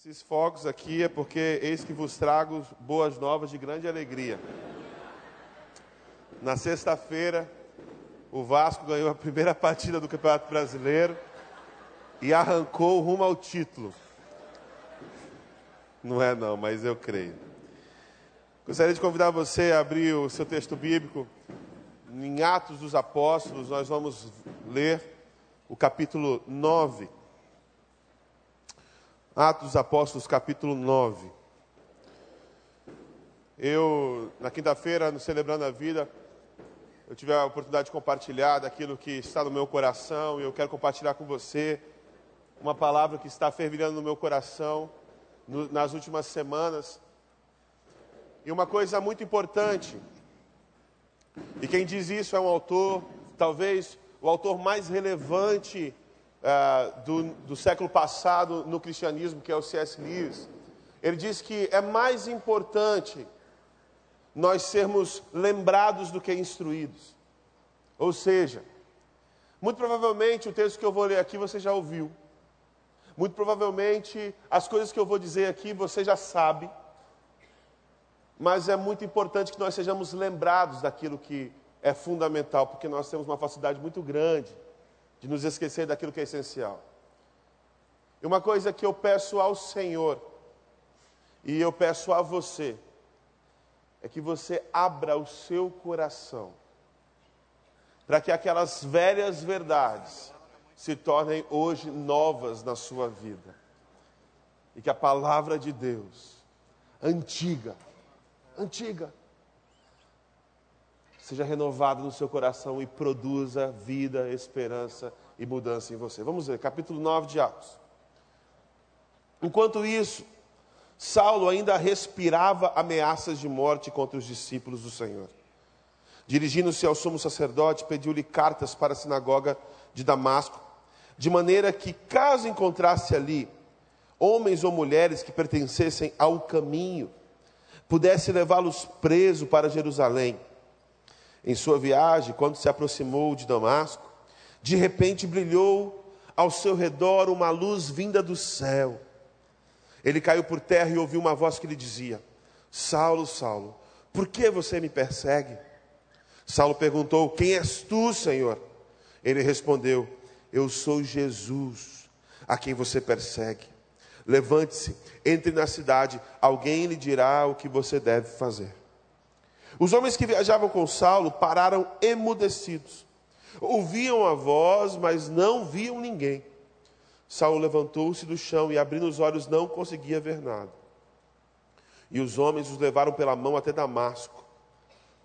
Esses fogos aqui é porque eis que vos trago boas novas de grande alegria. Na sexta-feira, o Vasco ganhou a primeira partida do Campeonato Brasileiro e arrancou rumo ao título. Não é não, mas eu creio. Gostaria de convidar você a abrir o seu texto bíblico em Atos dos Apóstolos. Nós vamos ler o capítulo 9. Atos dos Apóstolos, capítulo 9. Eu, na quinta-feira, no Celebrando a Vida, eu tive a oportunidade de compartilhar daquilo que está no meu coração e eu quero compartilhar com você uma palavra que está fervilhando no meu coração no, nas últimas semanas. E uma coisa muito importante, e quem diz isso é um autor, talvez o autor mais relevante uh, do, do século passado no cristianismo, que é o C.S. Lewis. Ele diz que é mais importante nós sermos lembrados do que instruídos. Ou seja, muito provavelmente o texto que eu vou ler aqui você já ouviu. Muito provavelmente as coisas que eu vou dizer aqui você já sabe. Mas é muito importante que nós sejamos lembrados daquilo que é fundamental, porque nós temos uma facilidade muito grande de nos esquecer daquilo que é essencial. E uma coisa que eu peço ao Senhor, e eu peço a você, é que você abra o seu coração para que aquelas velhas verdades se tornem hoje novas na sua vida. E que a palavra de Deus, antiga, antiga, seja renovado no seu coração e produza vida, esperança e mudança em você. Vamos ver, capítulo 9 de Atos. Enquanto isso, Saulo ainda respirava ameaças de morte contra os discípulos do Senhor. Dirigindo-se ao sumo sacerdote, pediu-lhe cartas para a sinagoga de Damasco, de maneira que, caso encontrasse ali homens ou mulheres que pertencessem ao caminho, pudesse levá-los preso para Jerusalém. Em sua viagem, quando se aproximou de Damasco, de repente brilhou ao seu redor uma luz vinda do céu. Ele caiu por terra e ouviu uma voz que lhe dizia: Saulo, Saulo, por que você me persegue? Saulo perguntou: Quem és tu, Senhor? Ele respondeu: Eu sou Jesus, a quem você persegue. Levante-se, entre na cidade, alguém lhe dirá o que você deve fazer. Os homens que viajavam com Saulo pararam emudecidos. Ouviam a voz, mas não viam ninguém. Saulo levantou-se do chão e, abrindo os olhos, não conseguia ver nada. E os homens os levaram pela mão até Damasco.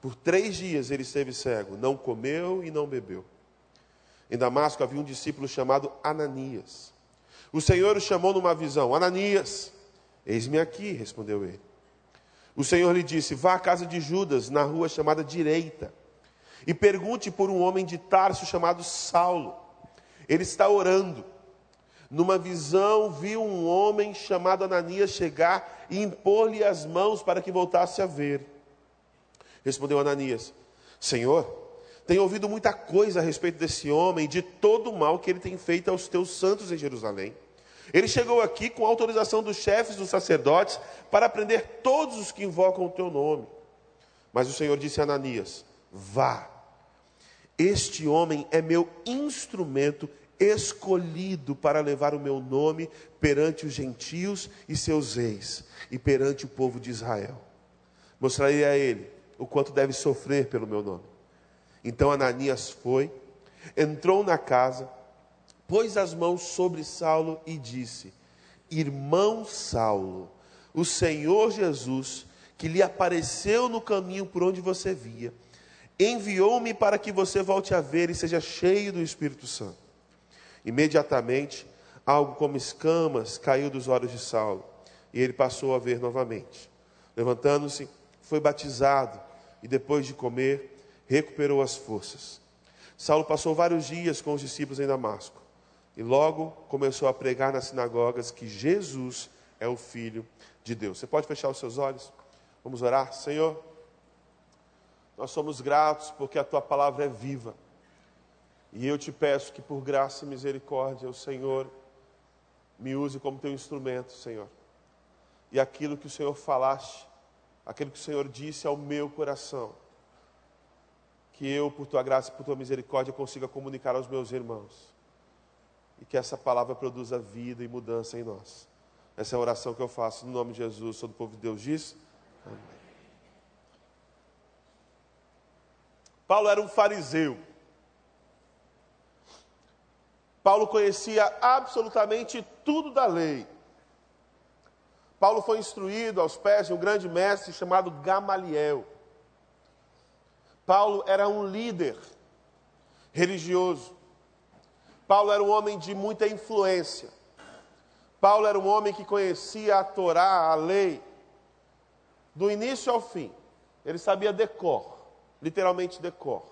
Por três dias ele esteve cego, não comeu e não bebeu. Em Damasco havia um discípulo chamado Ananias. O Senhor o chamou numa visão: Ananias, eis-me aqui, respondeu ele. O Senhor lhe disse: Vá à casa de Judas, na rua chamada Direita, e pergunte por um homem de Tarso chamado Saulo. Ele está orando. Numa visão, viu um homem chamado Ananias chegar e impor-lhe as mãos para que voltasse a ver. Respondeu Ananias: Senhor, tenho ouvido muita coisa a respeito desse homem, de todo o mal que ele tem feito aos teus santos em Jerusalém. Ele chegou aqui com autorização dos chefes dos sacerdotes para prender todos os que invocam o teu nome. Mas o Senhor disse a Ananias: Vá, este homem é meu instrumento escolhido para levar o meu nome perante os gentios e seus reis e perante o povo de Israel. Mostrarei a ele o quanto deve sofrer pelo meu nome. Então Ananias foi, entrou na casa, pôs as mãos sobre Saulo e disse: Irmão Saulo, o Senhor Jesus, que lhe apareceu no caminho por onde você via, enviou-me para que você volte a ver e seja cheio do Espírito Santo. Imediatamente, algo como escamas caiu dos olhos de Saulo, e ele passou a ver novamente. Levantando-se, foi batizado e depois de comer, recuperou as forças. Saulo passou vários dias com os discípulos em Damasco. E logo começou a pregar nas sinagogas que Jesus é o Filho de Deus. Você pode fechar os seus olhos? Vamos orar? Senhor, nós somos gratos porque a tua palavra é viva. E eu te peço que por graça e misericórdia o Senhor me use como teu instrumento, Senhor. e aquilo que o Senhor falaste, aquilo que o Senhor disse ao meu coração. Que eu, por tua graça e por tua misericórdia, consiga comunicar aos meus irmãos. E que essa palavra produza vida e mudança em nós. Essa é a oração que eu faço no nome de Jesus, todo o povo de Deus diz. Amém. Paulo era um fariseu. Paulo conhecia absolutamente tudo da lei. Paulo foi instruído aos pés de um grande mestre chamado Gamaliel. Paulo era um líder religioso. Paulo era um homem de muita influência. Paulo era um homem que conhecia a Torá, a lei, do início ao fim. Ele sabia decor, literalmente decor.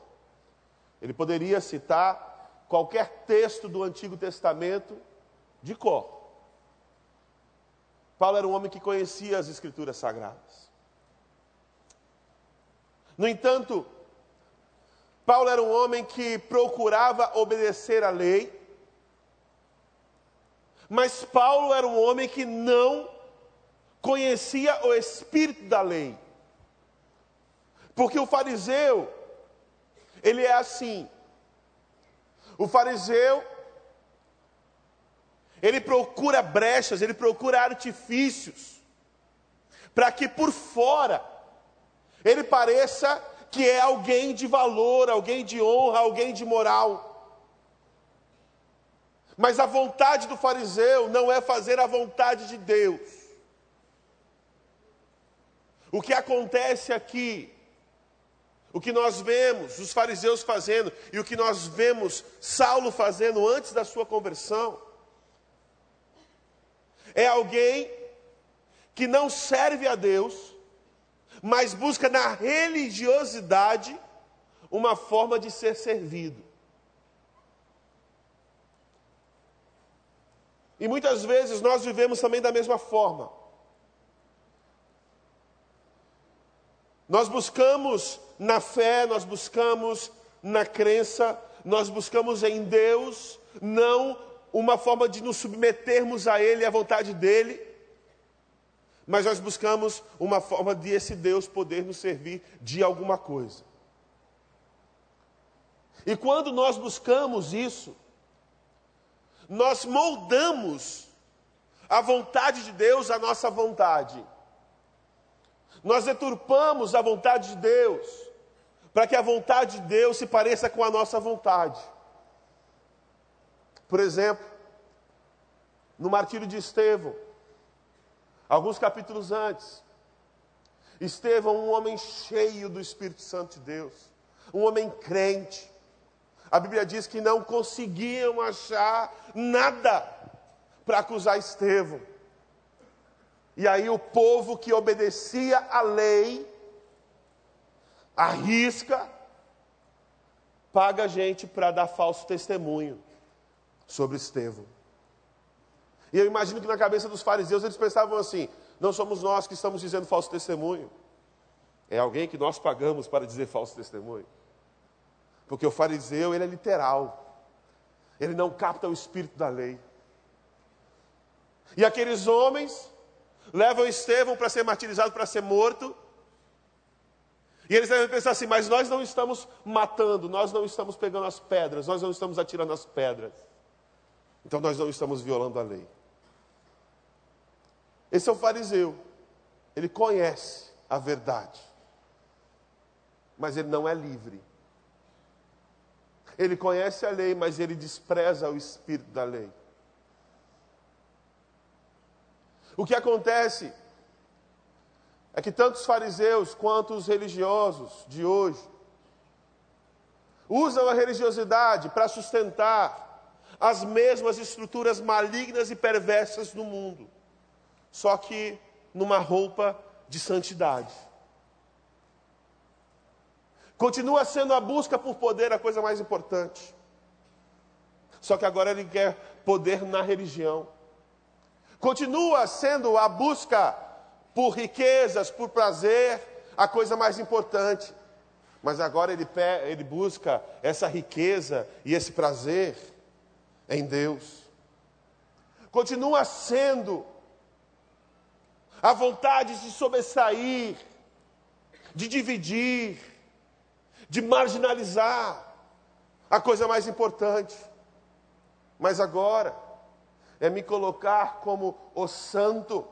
Ele poderia citar qualquer texto do Antigo Testamento de cor. Paulo era um homem que conhecia as Escrituras Sagradas. No entanto, Paulo era um homem que procurava obedecer a lei, mas Paulo era um homem que não conhecia o espírito da lei. Porque o fariseu, ele é assim. O fariseu, ele procura brechas, ele procura artifícios, para que por fora ele pareça que é alguém de valor, alguém de honra, alguém de moral. Mas a vontade do fariseu não é fazer a vontade de Deus. O que acontece aqui, o que nós vemos os fariseus fazendo e o que nós vemos Saulo fazendo antes da sua conversão, é alguém que não serve a Deus, mas busca na religiosidade uma forma de ser servido. E muitas vezes nós vivemos também da mesma forma. Nós buscamos na fé, nós buscamos na crença, nós buscamos em Deus, não uma forma de nos submetermos a Ele e à vontade dEle, mas nós buscamos uma forma de esse Deus poder nos servir de alguma coisa. E quando nós buscamos isso, nós moldamos a vontade de Deus à nossa vontade. Nós deturpamos a vontade de Deus, para que a vontade de Deus se pareça com a nossa vontade. Por exemplo, no martírio de Estevão, alguns capítulos antes, Estevão, um homem cheio do Espírito Santo de Deus, um homem crente. A Bíblia diz que não conseguiam achar nada para acusar Estevão. E aí o povo que obedecia à lei, arrisca, paga gente para dar falso testemunho sobre Estevão. E eu imagino que na cabeça dos fariseus eles pensavam assim: não somos nós que estamos dizendo falso testemunho, é alguém que nós pagamos para dizer falso testemunho. Porque o fariseu, ele é literal, ele não capta o espírito da lei. E aqueles homens levam Estevão para ser martirizado, para ser morto, e eles devem pensar assim: mas nós não estamos matando, nós não estamos pegando as pedras, nós não estamos atirando as pedras. Então nós não estamos violando a lei. Esse é o fariseu. Ele conhece a verdade, mas ele não é livre. Ele conhece a lei, mas ele despreza o espírito da lei. O que acontece é que tanto os fariseus quanto os religiosos de hoje usam a religiosidade para sustentar as mesmas estruturas malignas e perversas do mundo, só que numa roupa de santidade. Continua sendo a busca por poder a coisa mais importante. Só que agora ele quer poder na religião. Continua sendo a busca por riquezas, por prazer, a coisa mais importante. Mas agora ele, ele busca essa riqueza e esse prazer em Deus. Continua sendo a vontade de sobressair, de dividir, de marginalizar a coisa mais importante. Mas agora é me colocar como o santo,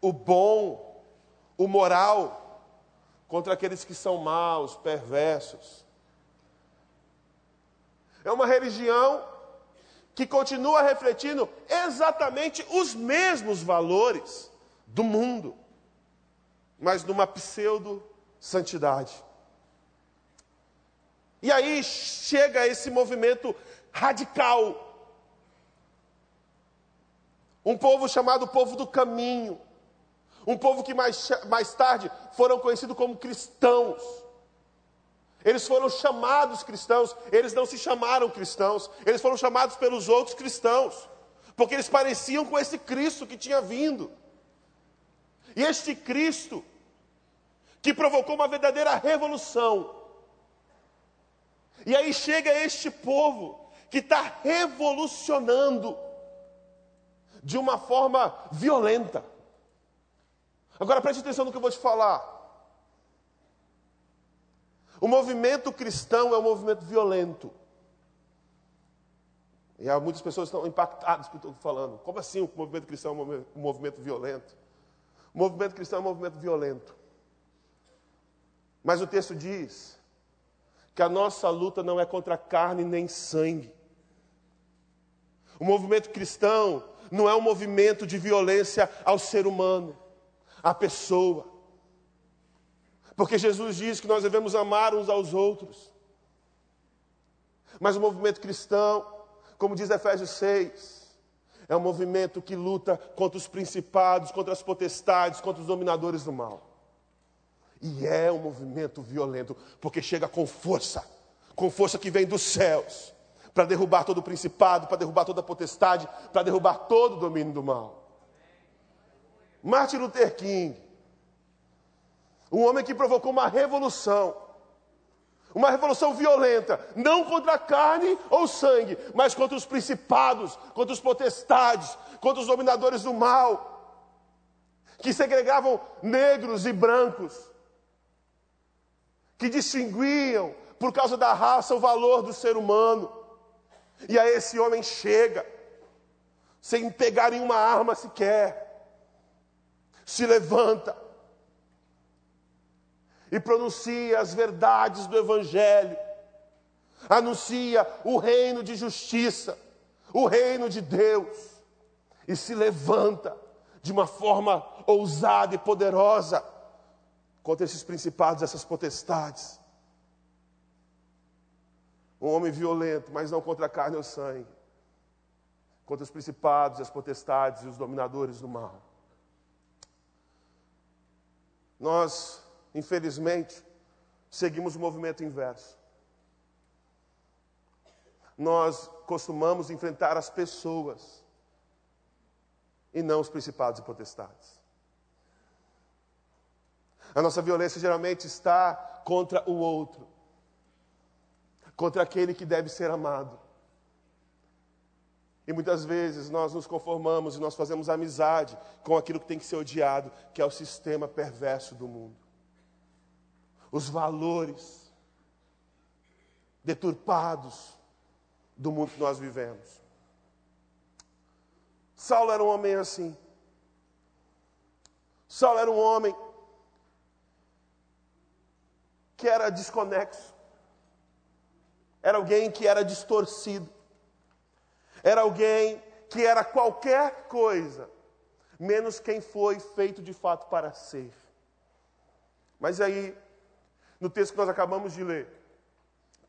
o bom, o moral, contra aqueles que são maus, perversos. É uma religião que continua refletindo exatamente os mesmos valores do mundo, mas numa pseudo-santidade. E aí chega esse movimento radical. Um povo chamado povo do caminho. Um povo que mais, mais tarde foram conhecidos como cristãos. Eles foram chamados cristãos, eles não se chamaram cristãos, eles foram chamados pelos outros cristãos, porque eles pareciam com esse Cristo que tinha vindo. E este Cristo, que provocou uma verdadeira revolução, e aí chega este povo que está revolucionando de uma forma violenta. Agora preste atenção no que eu vou te falar. O movimento cristão é um movimento violento. E há muitas pessoas estão impactadas com o que eu estou falando. Como assim o movimento cristão é um movimento violento? O movimento cristão é um movimento violento. Mas o texto diz que a nossa luta não é contra carne nem sangue. O movimento cristão não é um movimento de violência ao ser humano, à pessoa. Porque Jesus diz que nós devemos amar uns aos outros. Mas o movimento cristão, como diz Efésios 6, é um movimento que luta contra os principados, contra as potestades, contra os dominadores do mal. E é um movimento violento, porque chega com força, com força que vem dos céus, para derrubar todo o principado, para derrubar toda a potestade, para derrubar todo o domínio do mal. Martin Luther King, um homem que provocou uma revolução. Uma revolução violenta, não contra a carne ou sangue, mas contra os principados, contra os potestades, contra os dominadores do mal, que segregavam negros e brancos, que distinguiam, por causa da raça, o valor do ser humano. E aí esse homem chega, sem pegar em uma arma sequer, se levanta, e pronuncia as verdades do Evangelho, anuncia o reino de justiça, o reino de Deus, e se levanta de uma forma ousada e poderosa contra esses principados, essas potestades. Um homem violento, mas não contra a carne ou sangue, contra os principados, as potestades e os dominadores do mal. Nós Infelizmente, seguimos o movimento inverso. Nós costumamos enfrentar as pessoas e não os principados e potestades. A nossa violência geralmente está contra o outro, contra aquele que deve ser amado. E muitas vezes nós nos conformamos e nós fazemos amizade com aquilo que tem que ser odiado, que é o sistema perverso do mundo os valores deturpados do mundo que nós vivemos. Saulo era um homem assim. Saulo era um homem que era desconexo. Era alguém que era distorcido. Era alguém que era qualquer coisa, menos quem foi feito de fato para ser. Mas aí no texto que nós acabamos de ler,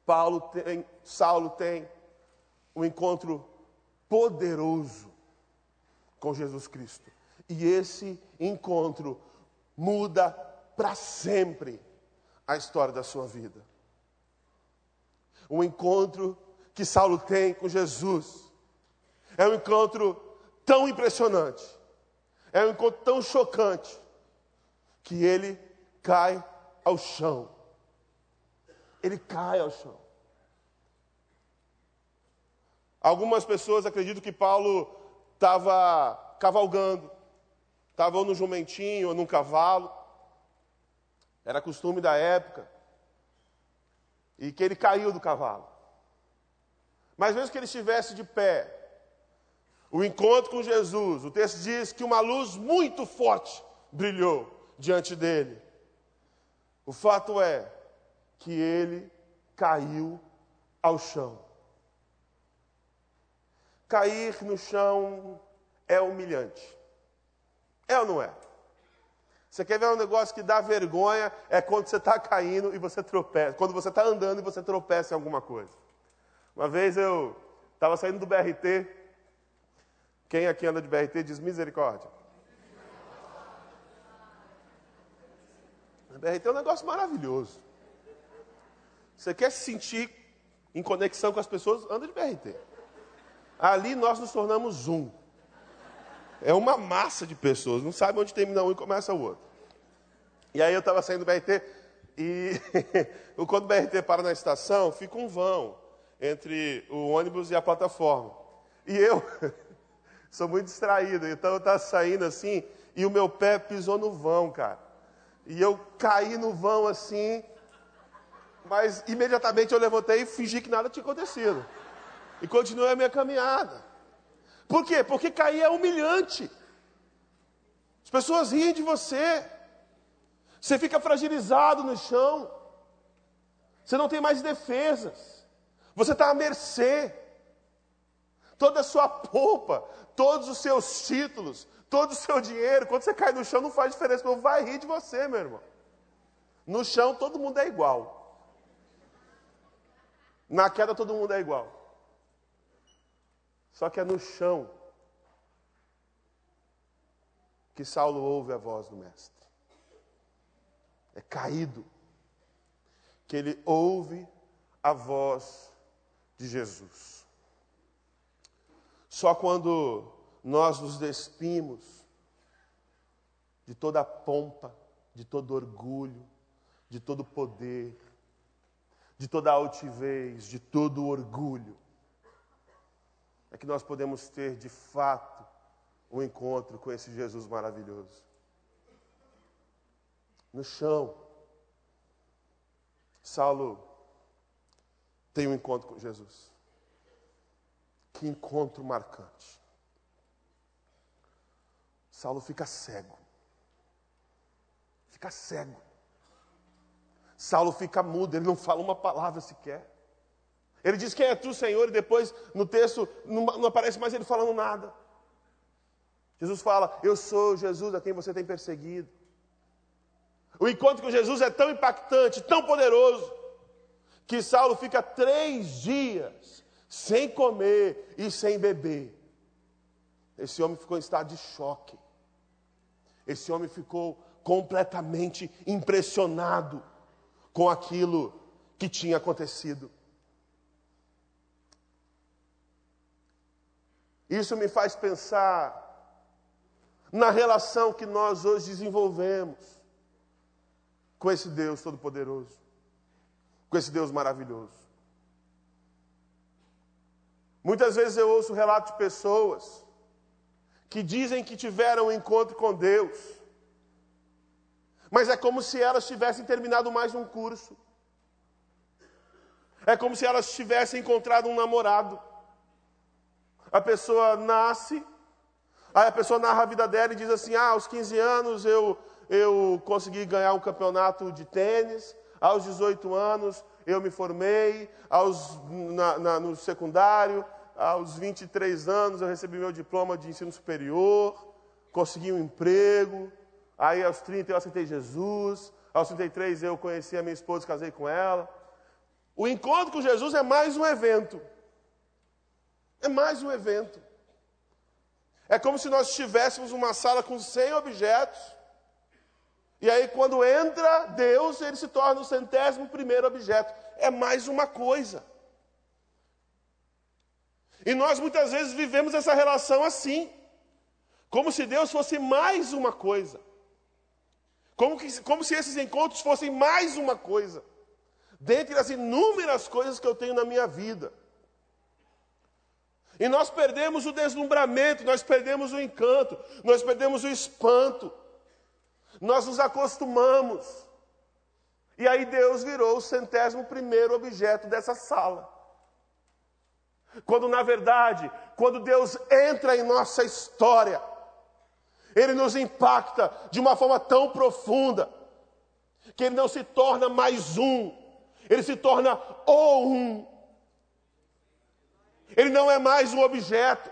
Paulo tem, Saulo tem um encontro poderoso com Jesus Cristo. E esse encontro muda para sempre a história da sua vida. O encontro que Saulo tem com Jesus é um encontro tão impressionante, é um encontro tão chocante, que ele cai ao chão ele cai ao chão. Algumas pessoas acreditam que Paulo estava cavalgando, Estavam no jumentinho ou num cavalo. Era costume da época. E que ele caiu do cavalo. Mas mesmo que ele estivesse de pé, o encontro com Jesus, o texto diz que uma luz muito forte brilhou diante dele. O fato é que ele caiu ao chão. Cair no chão é humilhante. É ou não é? Você quer ver um negócio que dá vergonha? É quando você está caindo e você tropeça. Quando você está andando e você tropeça em alguma coisa. Uma vez eu estava saindo do BRT. Quem aqui anda de BRT diz misericórdia. O BRT é um negócio maravilhoso. Você quer se sentir em conexão com as pessoas, anda de BRT. Ali nós nos tornamos um. É uma massa de pessoas, não sabe onde termina um e começa o outro. E aí eu estava saindo do BRT e quando o BRT para na estação, fica um vão entre o ônibus e a plataforma. E eu sou muito distraído, então eu estava saindo assim e o meu pé pisou no vão, cara. E eu caí no vão assim, mas imediatamente eu levantei e fingi que nada tinha acontecido. E continuei a minha caminhada. Por quê? Porque cair é humilhante. As pessoas riem de você. Você fica fragilizado no chão. Você não tem mais defesas. Você está à mercê. Toda a sua polpa, todos os seus títulos, todo o seu dinheiro, quando você cai no chão não faz diferença, não vai rir de você, meu irmão. No chão todo mundo é igual. Na queda todo mundo é igual. Só que é no chão que Saulo ouve a voz do Mestre. É caído que ele ouve a voz de Jesus. Só quando nós nos despimos de toda a pompa, de todo orgulho, de todo poder, de toda a altivez, de todo o orgulho, é que nós podemos ter de fato um encontro com esse Jesus maravilhoso. No chão, Saulo tem um encontro com Jesus. Que encontro marcante. Saulo fica cego. Fica cego. Saulo fica mudo, ele não fala uma palavra sequer. Ele diz quem é tu, Senhor, e depois no texto não, não aparece mais ele falando nada. Jesus fala: Eu sou Jesus a quem você tem perseguido. O encontro com Jesus é tão impactante, tão poderoso, que Saulo fica três dias sem comer e sem beber. Esse homem ficou em estado de choque. Esse homem ficou completamente impressionado com aquilo que tinha acontecido. Isso me faz pensar na relação que nós hoje desenvolvemos com esse Deus Todo-Poderoso, com esse Deus maravilhoso. Muitas vezes eu ouço relatos de pessoas que dizem que tiveram um encontro com Deus, mas é como se elas tivessem terminado mais um curso. É como se elas tivessem encontrado um namorado a pessoa nasce, aí a pessoa narra a vida dela e diz assim: ah, aos 15 anos eu, eu consegui ganhar um campeonato de tênis, aos 18 anos eu me formei, aos, na, na, no secundário, aos 23 anos eu recebi meu diploma de ensino superior, consegui um emprego, aí aos 30 eu aceitei Jesus, aos 33 eu conheci a minha esposa casei com ela. O encontro com Jesus é mais um evento. É mais um evento. É como se nós tivéssemos uma sala com 100 objetos. E aí, quando entra Deus, ele se torna o centésimo primeiro objeto. É mais uma coisa. E nós muitas vezes vivemos essa relação assim, como se Deus fosse mais uma coisa. Como, que, como se esses encontros fossem mais uma coisa, dentre as inúmeras coisas que eu tenho na minha vida. E nós perdemos o deslumbramento, nós perdemos o encanto, nós perdemos o espanto. Nós nos acostumamos. E aí Deus virou o centésimo primeiro objeto dessa sala. Quando na verdade, quando Deus entra em nossa história, Ele nos impacta de uma forma tão profunda, que Ele não se torna mais um, Ele se torna o um. Ele não é mais um objeto,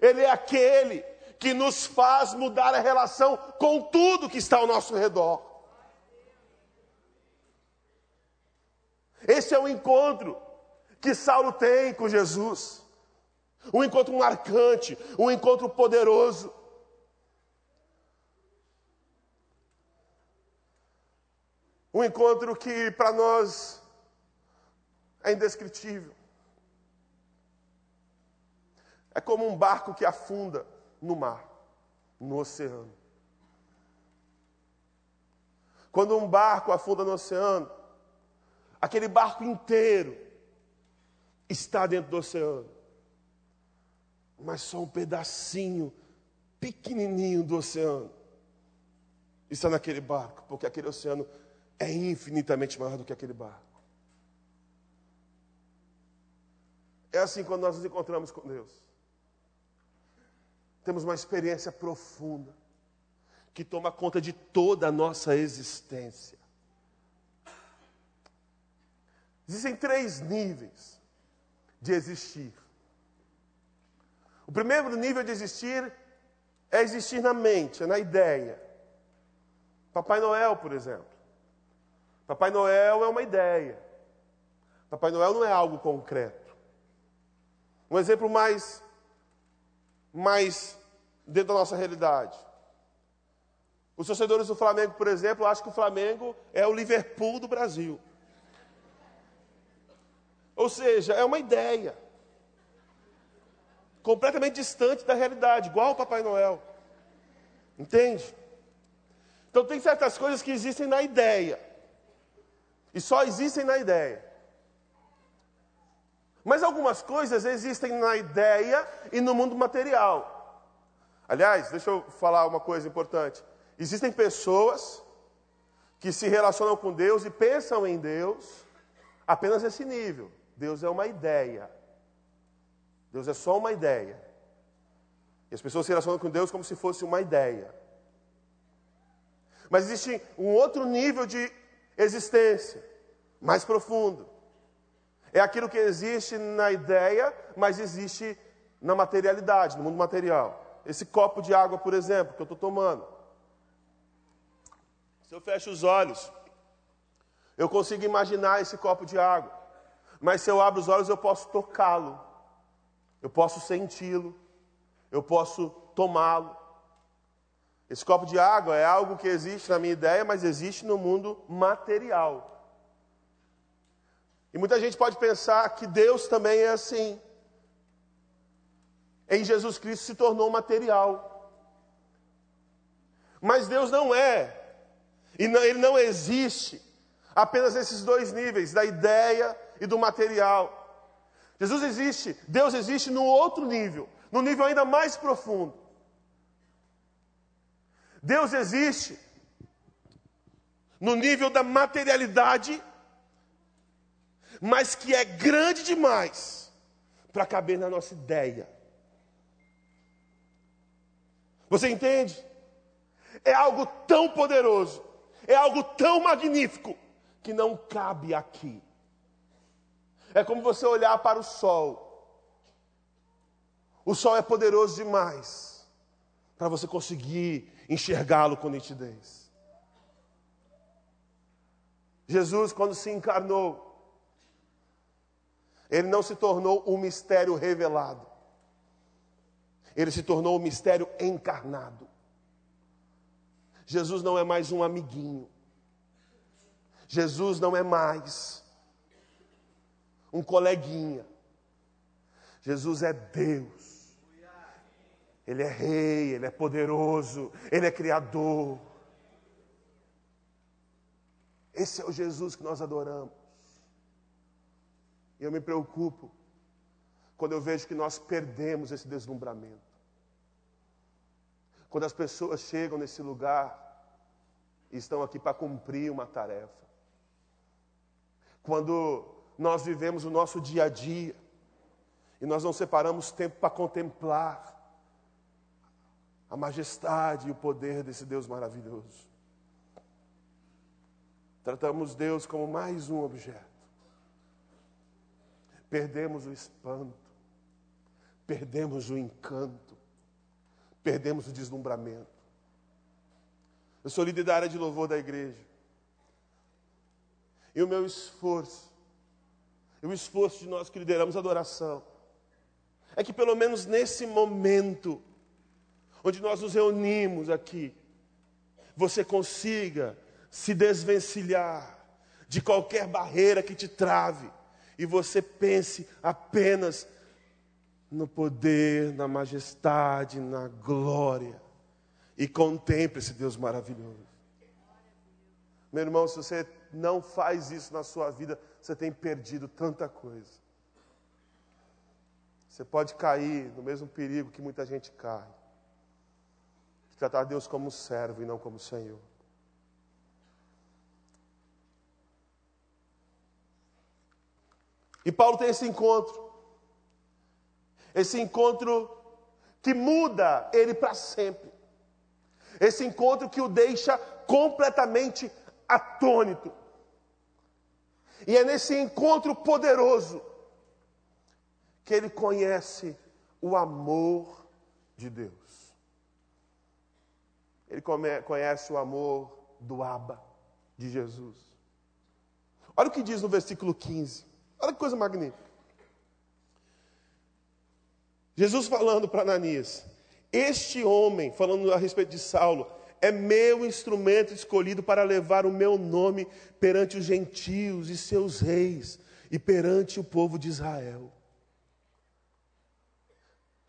Ele é aquele que nos faz mudar a relação com tudo que está ao nosso redor. Esse é o encontro que Saulo tem com Jesus. Um encontro marcante, um encontro poderoso. Um encontro que para nós é indescritível. É como um barco que afunda no mar, no oceano. Quando um barco afunda no oceano, aquele barco inteiro está dentro do oceano. Mas só um pedacinho pequenininho do oceano está naquele barco, porque aquele oceano é infinitamente maior do que aquele barco. É assim quando nós nos encontramos com Deus. Temos uma experiência profunda que toma conta de toda a nossa existência. Existem três níveis de existir. O primeiro nível de existir é existir na mente, é na ideia. Papai Noel, por exemplo. Papai Noel é uma ideia. Papai Noel não é algo concreto. Um exemplo mais, mais dentro da nossa realidade. Os torcedores do Flamengo, por exemplo, acham que o Flamengo é o Liverpool do Brasil. Ou seja, é uma ideia. Completamente distante da realidade, igual o Papai Noel. Entende? Então tem certas coisas que existem na ideia. E só existem na ideia. Mas algumas coisas existem na ideia e no mundo material. Aliás, deixa eu falar uma coisa importante. Existem pessoas que se relacionam com Deus e pensam em Deus apenas nesse nível. Deus é uma ideia. Deus é só uma ideia. E as pessoas se relacionam com Deus como se fosse uma ideia. Mas existe um outro nível de existência, mais profundo. É aquilo que existe na ideia, mas existe na materialidade, no mundo material. Esse copo de água, por exemplo, que eu estou tomando. Se eu fecho os olhos, eu consigo imaginar esse copo de água. Mas se eu abro os olhos, eu posso tocá-lo, eu posso senti-lo, eu posso tomá-lo. Esse copo de água é algo que existe na minha ideia, mas existe no mundo material. E muita gente pode pensar que Deus também é assim. Em Jesus Cristo se tornou material. Mas Deus não é, e não, Ele não existe apenas nesses dois níveis, da ideia e do material. Jesus existe, Deus existe no outro nível, no nível ainda mais profundo. Deus existe no nível da materialidade, mas que é grande demais para caber na nossa ideia. Você entende? É algo tão poderoso, é algo tão magnífico, que não cabe aqui. É como você olhar para o sol. O sol é poderoso demais para você conseguir enxergá-lo com nitidez. Jesus, quando se encarnou, ele não se tornou um mistério revelado, ele se tornou um mistério encarnado. Jesus não é mais um amiguinho, Jesus não é mais um coleguinha. Jesus é Deus. Ele é rei, ele é poderoso, ele é criador. Esse é o Jesus que nós adoramos. E eu me preocupo quando eu vejo que nós perdemos esse deslumbramento. Quando as pessoas chegam nesse lugar e estão aqui para cumprir uma tarefa. Quando nós vivemos o nosso dia a dia e nós não separamos tempo para contemplar a majestade e o poder desse Deus maravilhoso. Tratamos Deus como mais um objeto. Perdemos o espanto, perdemos o encanto, perdemos o deslumbramento. Eu sou líder da área de louvor da igreja. E o meu esforço, e o esforço de nós que lideramos a adoração, é que pelo menos nesse momento, onde nós nos reunimos aqui, você consiga se desvencilhar de qualquer barreira que te trave e você pense apenas no poder, na majestade, na glória e contemple esse Deus maravilhoso. Meu irmão, se você não faz isso na sua vida, você tem perdido tanta coisa. Você pode cair no mesmo perigo que muita gente cai. Tratar Deus como servo e não como Senhor. E Paulo tem esse encontro. Esse encontro que muda ele para sempre. Esse encontro que o deixa completamente atônito. E é nesse encontro poderoso que ele conhece o amor de Deus. Ele conhece o amor do Abba, de Jesus. Olha o que diz no versículo 15. Olha que coisa magnífica. Jesus falando para Ananias: Este homem, falando a respeito de Saulo, é meu instrumento escolhido para levar o meu nome perante os gentios e seus reis e perante o povo de Israel.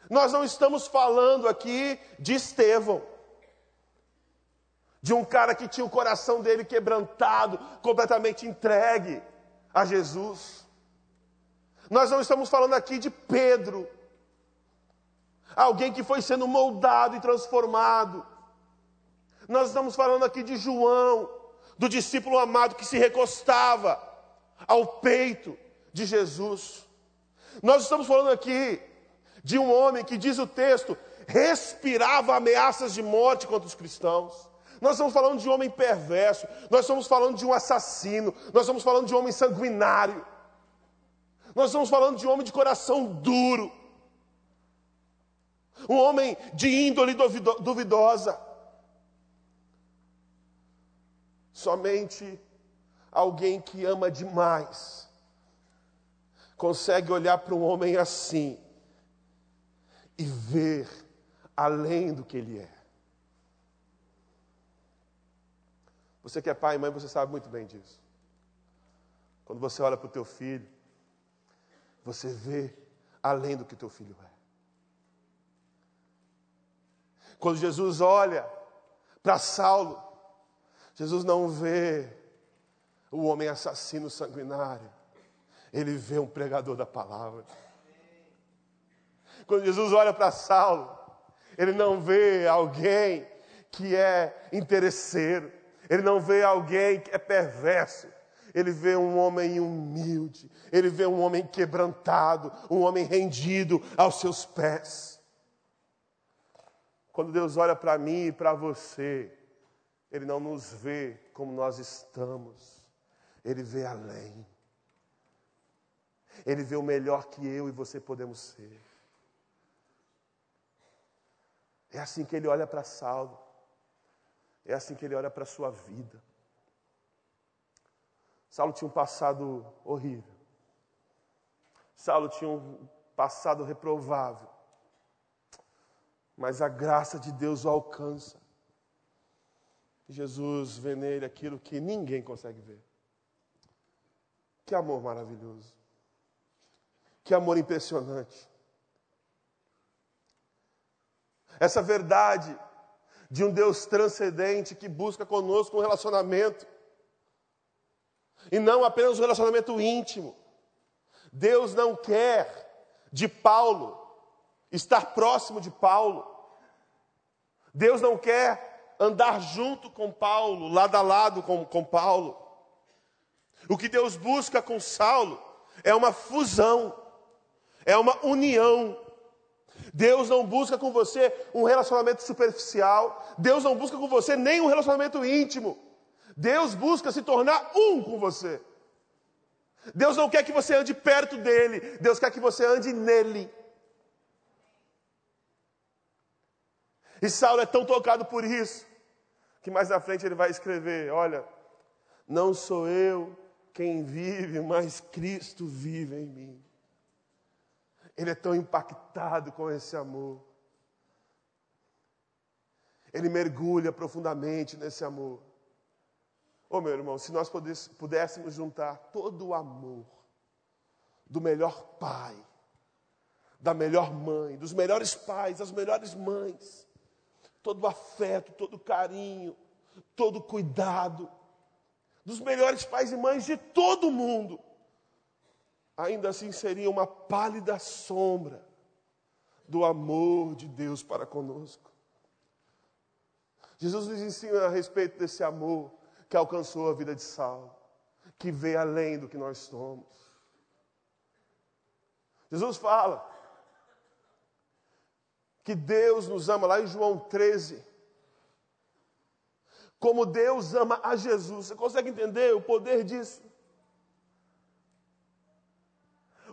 Nós não estamos falando aqui de Estevão, de um cara que tinha o coração dele quebrantado, completamente entregue a Jesus. Nós não estamos falando aqui de Pedro, alguém que foi sendo moldado e transformado. Nós estamos falando aqui de João, do discípulo amado que se recostava ao peito de Jesus. Nós estamos falando aqui de um homem que, diz o texto, respirava ameaças de morte contra os cristãos. Nós estamos falando de um homem perverso, nós estamos falando de um assassino, nós estamos falando de um homem sanguinário. Nós estamos falando de um homem de coração duro, um homem de índole duvidosa. Somente alguém que ama demais consegue olhar para um homem assim e ver além do que ele é. Você que é pai e mãe, você sabe muito bem disso. Quando você olha para o teu filho, você vê além do que teu filho é. Quando Jesus olha para Saulo, Jesus não vê o homem assassino sanguinário, ele vê um pregador da palavra. Quando Jesus olha para Saulo, ele não vê alguém que é interesseiro, ele não vê alguém que é perverso, ele vê um homem humilde, ele vê um homem quebrantado, um homem rendido aos seus pés. Quando Deus olha para mim e para você, Ele não nos vê como nós estamos, Ele vê além. Ele vê o melhor que eu e você podemos ser. É assim que Ele olha para Saulo, é assim que Ele olha para a sua vida. Saulo tinha um passado horrível. Saulo tinha um passado reprovável. Mas a graça de Deus o alcança. Jesus vê nele aquilo que ninguém consegue ver. Que amor maravilhoso. Que amor impressionante. Essa verdade de um Deus transcendente que busca conosco um relacionamento e não apenas um relacionamento íntimo. Deus não quer de Paulo, estar próximo de Paulo. Deus não quer andar junto com Paulo, lado a lado com, com Paulo. O que Deus busca com Saulo é uma fusão, é uma união. Deus não busca com você um relacionamento superficial, Deus não busca com você nem um relacionamento íntimo. Deus busca se tornar um com você. Deus não quer que você ande perto dele, Deus quer que você ande nele. E Saulo é tão tocado por isso, que mais na frente ele vai escrever: Olha, não sou eu quem vive, mas Cristo vive em mim. Ele é tão impactado com esse amor. Ele mergulha profundamente nesse amor. Oh, meu irmão, se nós pudéssemos juntar todo o amor do melhor pai, da melhor mãe, dos melhores pais, das melhores mães, todo o afeto, todo o carinho, todo o cuidado, dos melhores pais e mães de todo mundo, ainda assim seria uma pálida sombra do amor de Deus para conosco. Jesus nos ensina a respeito desse amor que alcançou a vida de Saulo, que vê além do que nós somos. Jesus fala que Deus nos ama, lá em João 13, como Deus ama a Jesus. Você consegue entender o poder disso?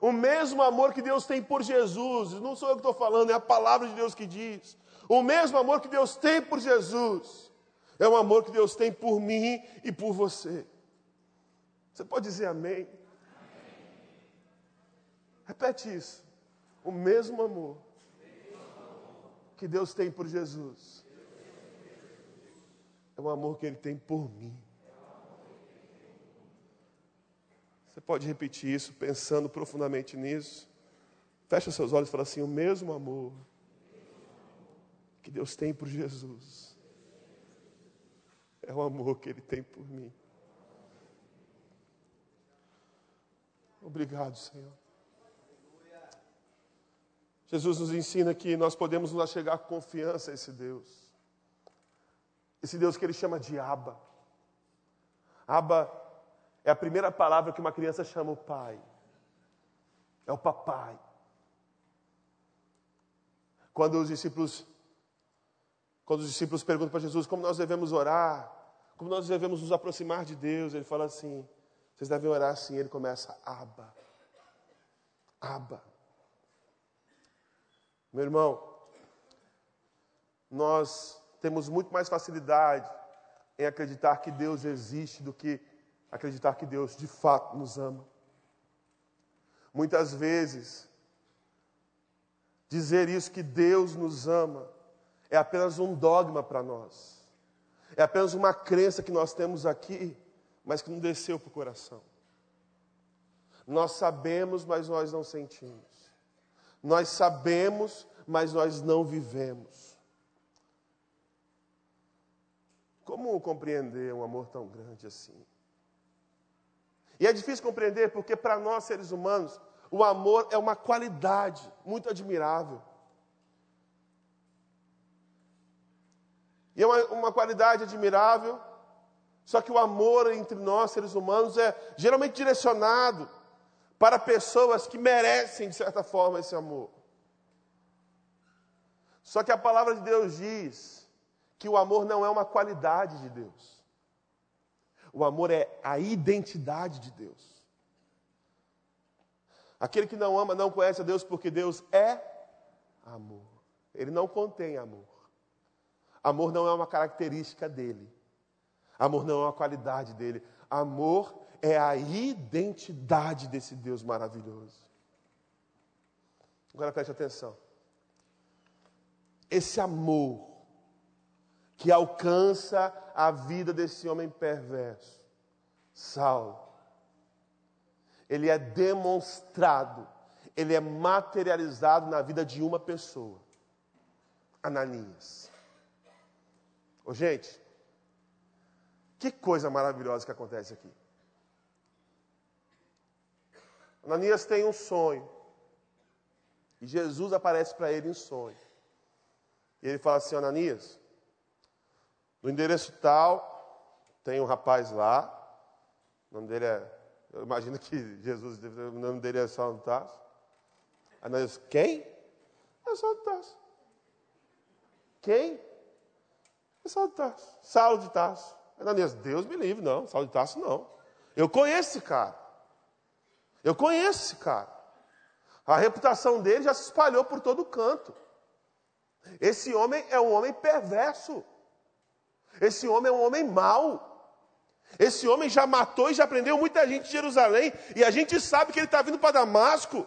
O mesmo amor que Deus tem por Jesus, não sou eu que estou falando, é a palavra de Deus que diz. O mesmo amor que Deus tem por Jesus é o amor que Deus tem por mim e por você. Você pode dizer amém? Repete isso. O mesmo amor que Deus tem por Jesus é o amor que Ele tem por mim. Você pode repetir isso pensando profundamente nisso. Fecha seus olhos e fala assim: o mesmo amor que Deus tem por Jesus é o amor que Ele tem por mim. Obrigado, Senhor. Jesus nos ensina que nós podemos nos chegar com confiança a esse Deus. Esse Deus que Ele chama de Abba. Abba é a primeira palavra que uma criança chama o pai. É o papai. Quando os discípulos quando os discípulos perguntam para Jesus como nós devemos orar, como nós devemos nos aproximar de Deus, ele fala assim: vocês devem orar assim. Ele começa, Aba. Aba. Meu irmão, nós temos muito mais facilidade em acreditar que Deus existe do que acreditar que Deus de fato nos ama. Muitas vezes, dizer isso que Deus nos ama é apenas um dogma para nós. É apenas uma crença que nós temos aqui, mas que não desceu para o coração. Nós sabemos, mas nós não sentimos. Nós sabemos, mas nós não vivemos. Como compreender um amor tão grande assim? E é difícil compreender porque, para nós seres humanos, o amor é uma qualidade muito admirável. E é uma, uma qualidade admirável. Só que o amor entre nós, seres humanos, é geralmente direcionado para pessoas que merecem, de certa forma, esse amor. Só que a palavra de Deus diz que o amor não é uma qualidade de Deus. O amor é a identidade de Deus. Aquele que não ama não conhece a Deus porque Deus é amor. Ele não contém amor. Amor não é uma característica dele. Amor não é uma qualidade dele. Amor é a identidade desse Deus maravilhoso. Agora preste atenção. Esse amor que alcança a vida desse homem perverso, Saulo, ele é demonstrado, ele é materializado na vida de uma pessoa, Ananias. Ô, gente, que coisa maravilhosa que acontece aqui. Ananias tem um sonho. E Jesus aparece para ele em sonho. E ele fala assim: Ananias, no endereço tal, tem um rapaz lá, o nome dele é. Eu imagino que Jesus, o nome dele é Saulo de Tarso. Ananias, quem? É Saulo Tarso. Quem? É Saulo de Tarso. Saulo de Tarso. Ananias, Deus me livre, não. Saulo de Tarso, não. Eu conheço esse cara. Eu conheço esse cara. A reputação dele já se espalhou por todo canto. Esse homem é um homem perverso. Esse homem é um homem mau. Esse homem já matou e já prendeu muita gente de Jerusalém. E a gente sabe que ele está vindo para Damasco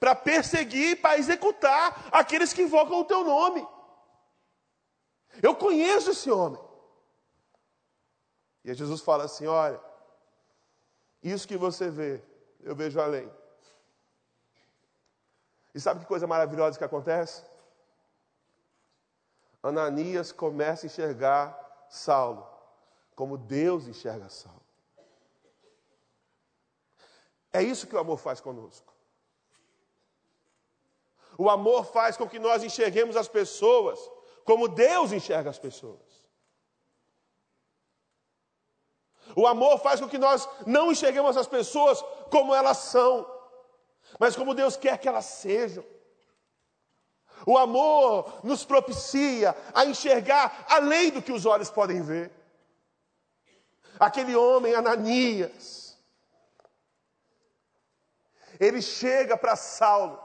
para perseguir, para executar aqueles que invocam o teu nome. Eu conheço esse homem. E Jesus fala assim: olha, isso que você vê, eu vejo além. E sabe que coisa maravilhosa que acontece? Ananias começa a enxergar Saulo como Deus enxerga Saulo. É isso que o amor faz conosco. O amor faz com que nós enxerguemos as pessoas como Deus enxerga as pessoas. O amor faz com que nós não enxerguemos as pessoas como elas são, mas como Deus quer que elas sejam. O amor nos propicia a enxergar além do que os olhos podem ver. Aquele homem, Ananias, ele chega para Saulo,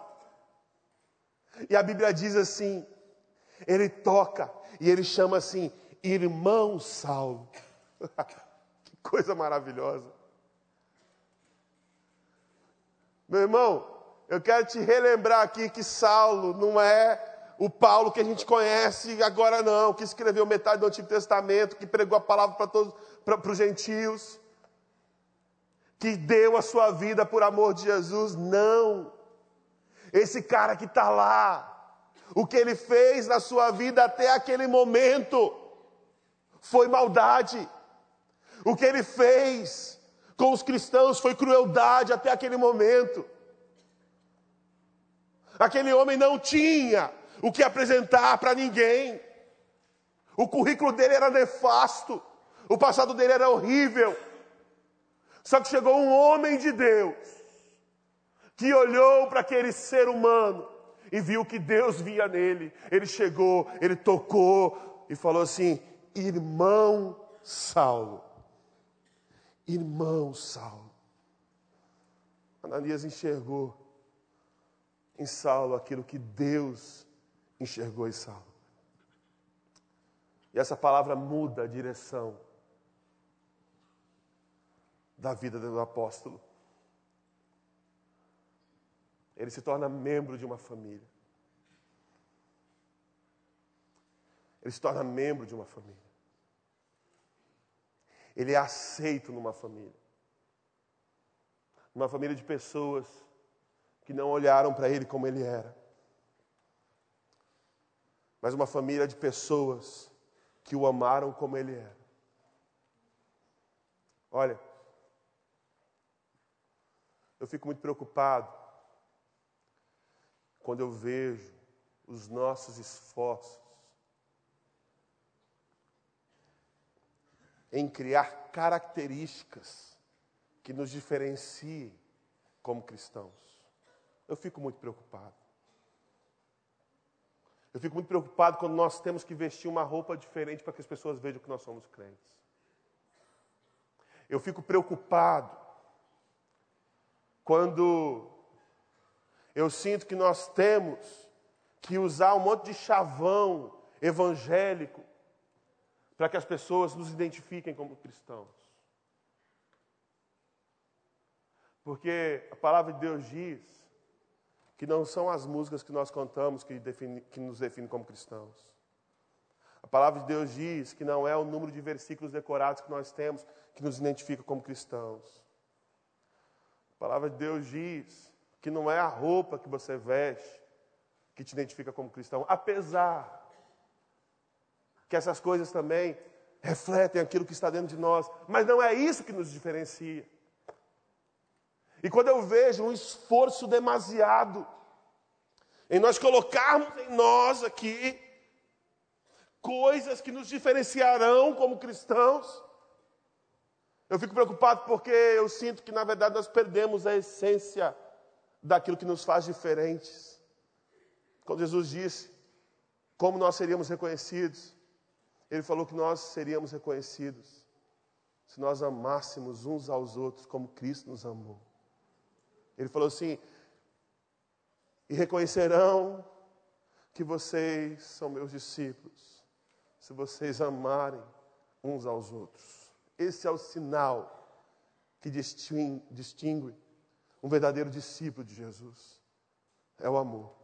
e a Bíblia diz assim: ele toca, e ele chama assim, irmão Saulo. que coisa maravilhosa. Meu irmão, eu quero te relembrar aqui que Saulo não é o Paulo que a gente conhece agora não, que escreveu metade do Antigo Testamento, que pregou a palavra para todos, para os gentios, que deu a sua vida por amor de Jesus. Não. Esse cara que está lá, o que ele fez na sua vida até aquele momento foi maldade. O que ele fez com os cristãos foi crueldade até aquele momento. Aquele homem não tinha o que apresentar para ninguém. O currículo dele era nefasto. O passado dele era horrível. Só que chegou um homem de Deus que olhou para aquele ser humano e viu que Deus via nele. Ele chegou, ele tocou e falou assim: Irmão Saulo. Irmão Saulo. Ananias enxergou em Saulo aquilo que Deus enxergou em Saulo. E essa palavra muda a direção da vida do apóstolo. Ele se torna membro de uma família. Ele se torna membro de uma família. Ele é aceito numa família. Uma família de pessoas que não olharam para ele como ele era, mas uma família de pessoas que o amaram como ele era. Olha, eu fico muito preocupado quando eu vejo os nossos esforços em criar características que nos diferenciem como cristãos. Eu fico muito preocupado. Eu fico muito preocupado quando nós temos que vestir uma roupa diferente para que as pessoas vejam que nós somos crentes. Eu fico preocupado quando eu sinto que nós temos que usar um monte de chavão evangélico para que as pessoas nos identifiquem como cristãos. Porque a palavra de Deus diz que não são as músicas que nós cantamos que, define, que nos definem como cristãos. A palavra de Deus diz que não é o número de versículos decorados que nós temos que nos identifica como cristãos. A palavra de Deus diz que não é a roupa que você veste que te identifica como cristão, apesar que essas coisas também refletem aquilo que está dentro de nós, mas não é isso que nos diferencia. E quando eu vejo um esforço demasiado em nós colocarmos em nós aqui coisas que nos diferenciarão como cristãos. Eu fico preocupado porque eu sinto que, na verdade, nós perdemos a essência daquilo que nos faz diferentes. Quando Jesus disse como nós seríamos reconhecidos, Ele falou que nós seríamos reconhecidos se nós amássemos uns aos outros como Cristo nos amou. Ele falou assim: e reconhecerão que vocês são meus discípulos, se vocês amarem uns aos outros. Esse é o sinal que distingue um verdadeiro discípulo de Jesus. É o amor.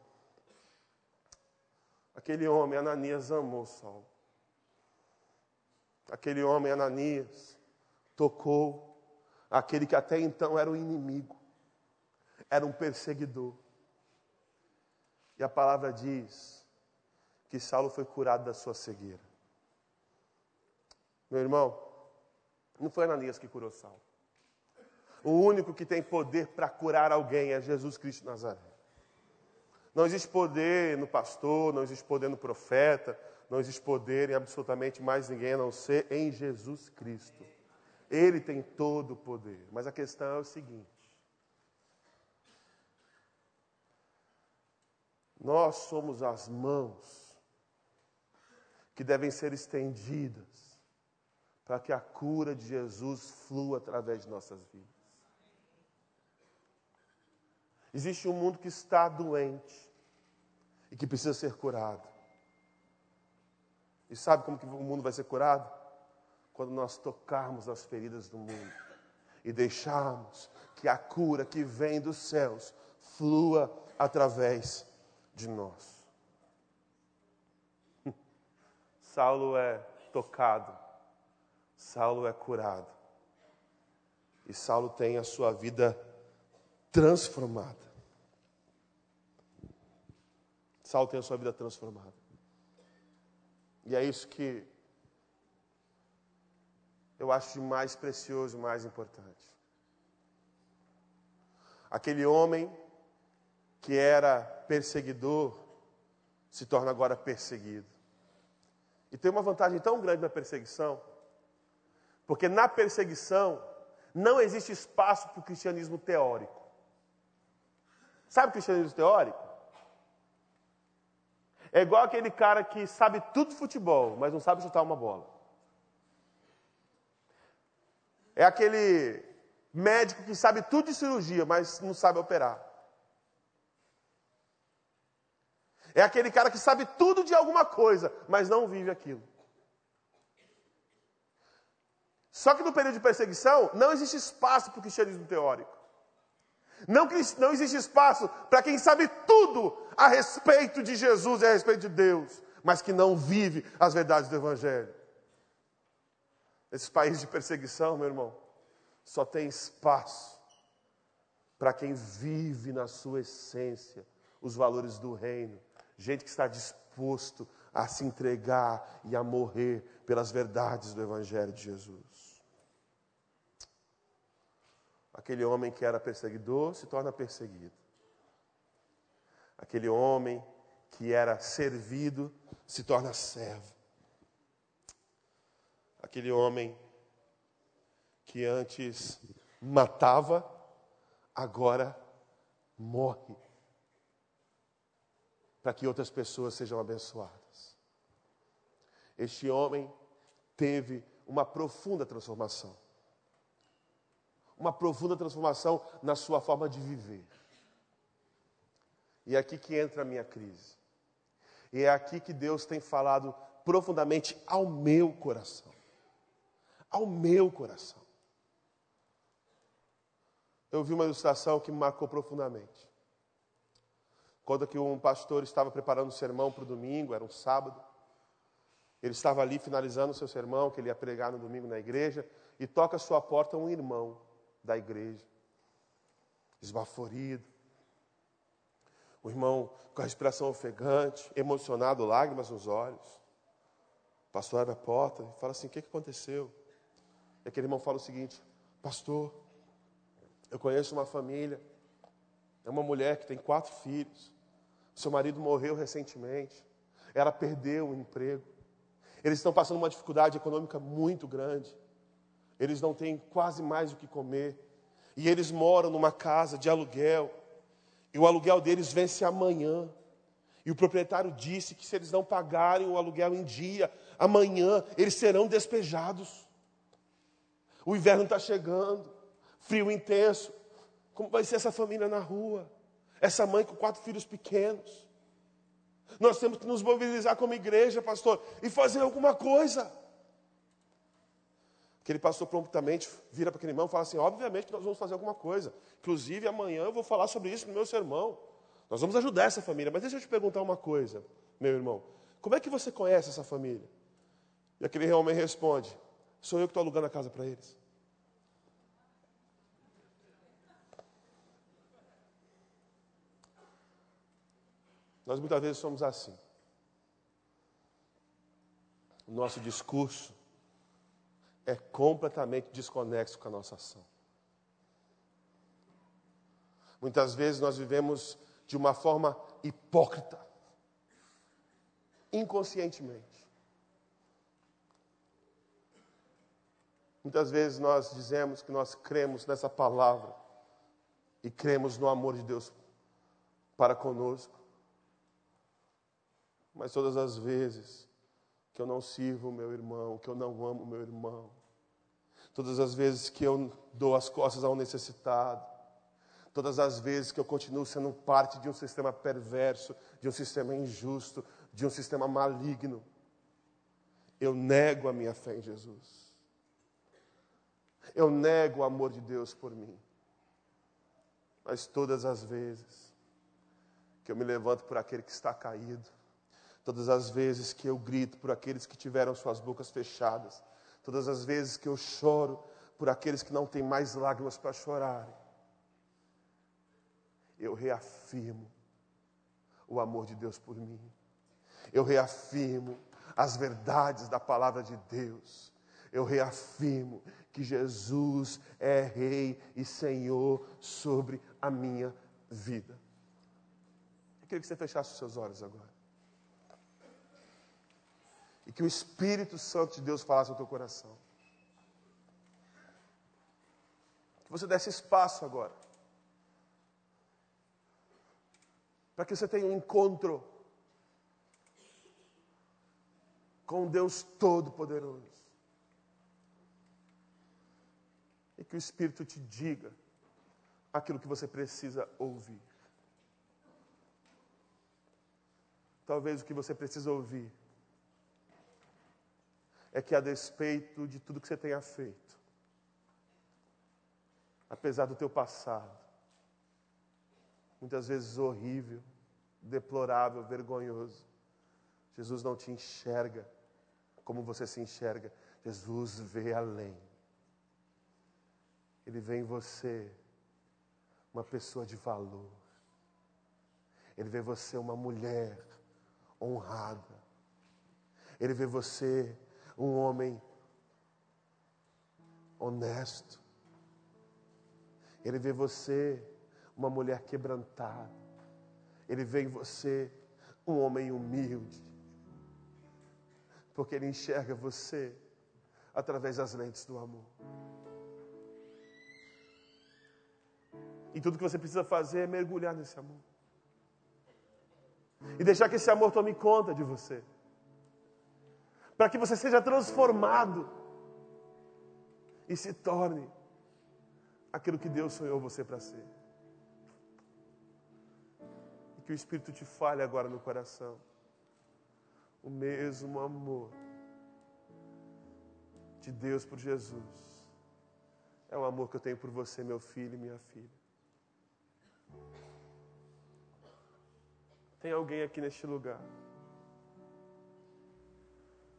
Aquele homem, Ananias, amou Saulo. Aquele homem, Ananias, tocou aquele que até então era um inimigo, era um perseguidor. E a palavra diz que Saulo foi curado da sua cegueira. Meu irmão, não foi Ananias que curou Saulo. O único que tem poder para curar alguém é Jesus Cristo Nazaré. Não existe poder no pastor, não existe poder no profeta, não existe poder em absolutamente mais ninguém a não ser em Jesus Cristo. Ele tem todo o poder. Mas a questão é o seguinte: Nós somos as mãos que devem ser estendidas para que a cura de Jesus flua através de nossas vidas. Existe um mundo que está doente e que precisa ser curado. E sabe como que o mundo vai ser curado? Quando nós tocarmos as feridas do mundo e deixarmos que a cura que vem dos céus flua através de nós. Saulo é tocado, Saulo é curado, e Saulo tem a sua vida transformada. Saulo tem a sua vida transformada. E é isso que eu acho de mais precioso, mais importante. Aquele homem que era perseguidor se torna agora perseguido. E tem uma vantagem tão grande na perseguição, porque na perseguição não existe espaço para o cristianismo teórico. Sabe o cristianismo teórico? É igual aquele cara que sabe tudo de futebol, mas não sabe chutar uma bola. É aquele médico que sabe tudo de cirurgia, mas não sabe operar. É aquele cara que sabe tudo de alguma coisa, mas não vive aquilo. Só que no período de perseguição, não existe espaço para o cristianismo teórico. Não, não existe espaço para quem sabe tudo a respeito de Jesus e a respeito de Deus, mas que não vive as verdades do Evangelho. Nesses países de perseguição, meu irmão, só tem espaço para quem vive na sua essência os valores do reino gente que está disposto a se entregar e a morrer pelas verdades do Evangelho de Jesus. Aquele homem que era perseguidor se torna perseguido. Aquele homem que era servido se torna servo. Aquele homem que antes matava, agora morre para que outras pessoas sejam abençoadas. Este homem teve uma profunda transformação. Uma profunda transformação na sua forma de viver. E é aqui que entra a minha crise. E é aqui que Deus tem falado profundamente ao meu coração. Ao meu coração. Eu vi uma ilustração que me marcou profundamente. Quando que um pastor estava preparando o sermão para o domingo, era um sábado, ele estava ali finalizando o seu sermão, que ele ia pregar no domingo na igreja, e toca a sua porta um irmão da igreja, esbaforido. O irmão com a respiração ofegante, emocionado, lágrimas nos olhos. O pastor abre a porta e fala assim: O que aconteceu? E aquele irmão fala o seguinte: Pastor, eu conheço uma família, é uma mulher que tem quatro filhos Seu marido morreu recentemente. Ela perdeu o emprego. Eles estão passando uma dificuldade econômica muito grande. Eles não têm quase mais o que comer. E eles moram numa casa de aluguel. E o aluguel deles vence amanhã. E o proprietário disse que se eles não pagarem o aluguel em dia, amanhã eles serão despejados. O inverno está chegando, frio intenso. Como vai ser essa família na rua? Essa mãe com quatro filhos pequenos. Nós temos que nos mobilizar como igreja, pastor, e fazer alguma coisa. Aquele pastor prontamente vira para aquele irmão e fala assim: obviamente nós vamos fazer alguma coisa. Inclusive, amanhã eu vou falar sobre isso no meu sermão. Nós vamos ajudar essa família. Mas deixa eu te perguntar uma coisa, meu irmão. Como é que você conhece essa família? E aquele homem responde: Sou eu que estou alugando a casa para eles. Nós muitas vezes somos assim. O nosso discurso é completamente desconexo com a nossa ação. Muitas vezes nós vivemos de uma forma hipócrita, inconscientemente. Muitas vezes nós dizemos que nós cremos nessa palavra e cremos no amor de Deus para conosco, mas todas as vezes que eu não sirvo o meu irmão, que eu não amo o meu irmão, todas as vezes que eu dou as costas ao necessitado, todas as vezes que eu continuo sendo parte de um sistema perverso, de um sistema injusto, de um sistema maligno, eu nego a minha fé em Jesus. Eu nego o amor de Deus por mim. Mas todas as vezes que eu me levanto por aquele que está caído, todas as vezes que eu grito por aqueles que tiveram suas bocas fechadas, todas as vezes que eu choro por aqueles que não têm mais lágrimas para chorar, eu reafirmo o amor de Deus por mim. Eu reafirmo as verdades da palavra de Deus. Eu reafirmo que Jesus é Rei e Senhor sobre a minha vida. Eu queria que você fechasse os seus olhos agora e que o Espírito Santo de Deus falasse ao teu coração. Que você desse espaço agora. Para que você tenha um encontro com Deus Todo-Poderoso. E que o Espírito te diga aquilo que você precisa ouvir. Talvez o que você precisa ouvir é que a despeito de tudo que você tenha feito, apesar do teu passado, muitas vezes horrível, deplorável, vergonhoso, Jesus não te enxerga como você se enxerga. Jesus vê além. Ele vê em você uma pessoa de valor. Ele vê você uma mulher honrada. Ele vê você um homem honesto. Ele vê você uma mulher quebrantada. Ele vê em você um homem humilde. Porque ele enxerga você através das lentes do amor. E tudo que você precisa fazer é mergulhar nesse amor. E deixar que esse amor tome conta de você para que você seja transformado e se torne aquilo que Deus sonhou você para ser. E que o Espírito te fale agora no coração. O mesmo amor de Deus por Jesus é o amor que eu tenho por você, meu filho e minha filha. Tem alguém aqui neste lugar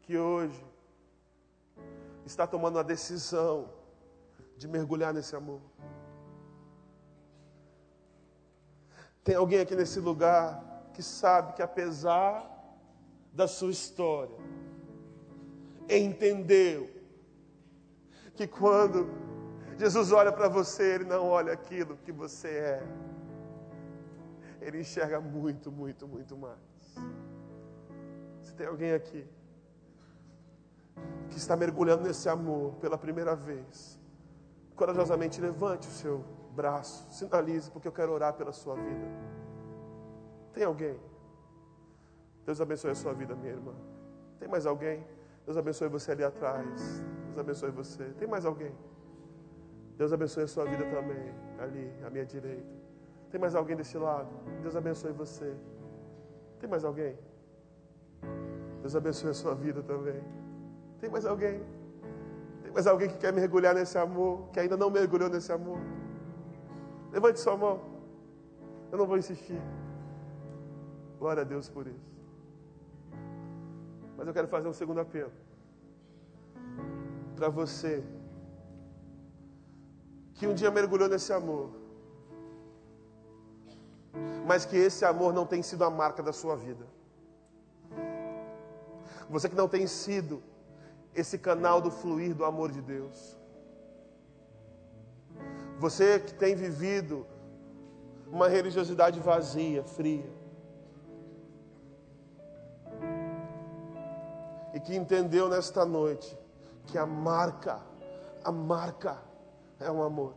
que hoje está tomando a decisão de mergulhar nesse amor. Tem alguém aqui nesse lugar que sabe que apesar da sua história, entendeu que quando Jesus olha para você, Ele não olha aquilo que você é, Ele enxerga muito, muito, muito mais. Se tem alguém aqui que está mergulhando nesse amor pela primeira vez, corajosamente levante o seu braço, sinalize, porque eu quero orar pela sua vida. Tem alguém? Deus abençoe a sua vida, minha irmã. Tem mais alguém? Deus abençoe você ali atrás. Deus abençoe você. Tem mais alguém? Deus abençoe a sua vida também, ali, à minha direita. Tem mais alguém desse lado? Deus abençoe você. Tem mais alguém? Deus abençoe a sua vida também. Tem mais alguém? Tem mais alguém que quer mergulhar nesse amor, que ainda não mergulhou nesse amor? Levante sua mão. Eu não vou insistir. Glória a Deus por isso. Mas eu quero fazer um segundo apelo. Para você que um dia mergulhou nesse amor, mas que esse amor não tem sido a marca da sua vida. Você que não tem sido esse canal do fluir do amor de Deus. Você que tem vivido uma religiosidade vazia, fria. E que entendeu nesta noite que a marca, a marca é um amor.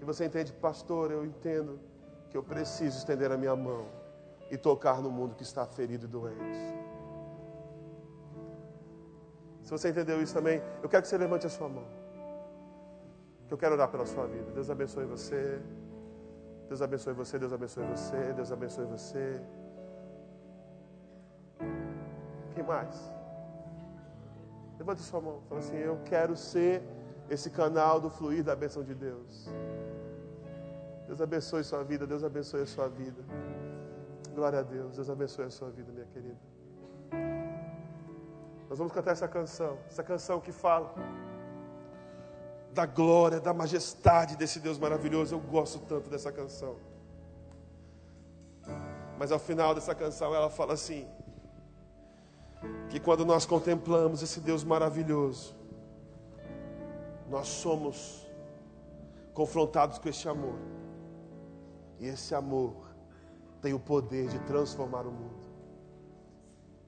E você entende, pastor, eu entendo que eu preciso estender a minha mão e tocar no mundo que está ferido e doente. Você entendeu isso também, eu quero que você levante a sua mão. Que eu quero orar pela sua vida. Deus abençoe você. Deus abençoe você, Deus abençoe você, Deus abençoe você. Quem mais? Levante a sua mão. Fala assim: Eu quero ser esse canal do fluir da bênção de Deus. Deus abençoe sua vida, Deus abençoe a sua vida. Glória a Deus, Deus abençoe a sua vida, minha querida. Nós vamos cantar essa canção, essa canção que fala da glória, da majestade desse Deus maravilhoso. Eu gosto tanto dessa canção. Mas ao final dessa canção ela fala assim: que quando nós contemplamos esse Deus maravilhoso, nós somos confrontados com esse amor. E esse amor tem o poder de transformar o mundo.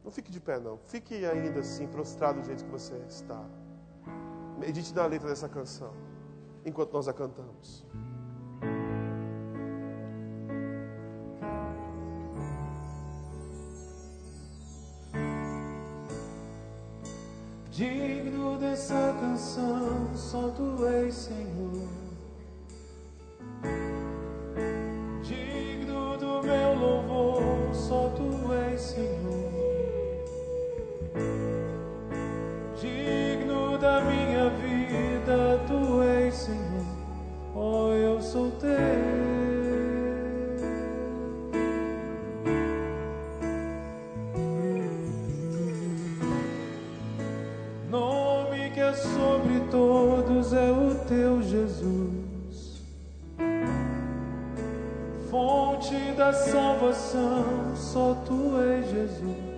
Não fique de pé, não. Fique ainda assim, prostrado do jeito que você está. Medite na letra dessa canção, enquanto nós a cantamos. Fonte da salvação, só tu és Jesus.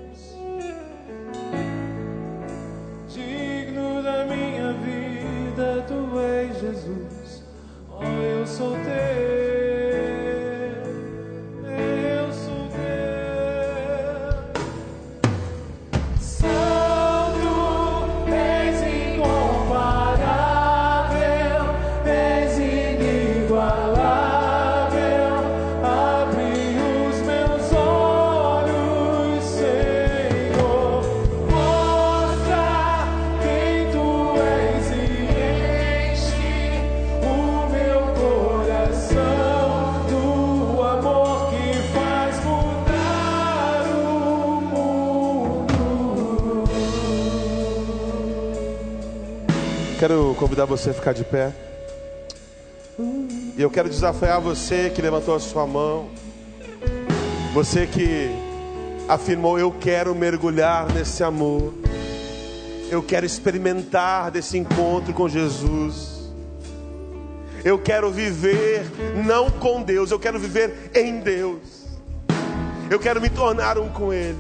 Convidar você a ficar de pé. E eu quero desafiar você que levantou a sua mão. Você que afirmou: Eu quero mergulhar nesse amor. Eu quero experimentar desse encontro com Jesus. Eu quero viver não com Deus, eu quero viver em Deus. Eu quero me tornar um com Ele.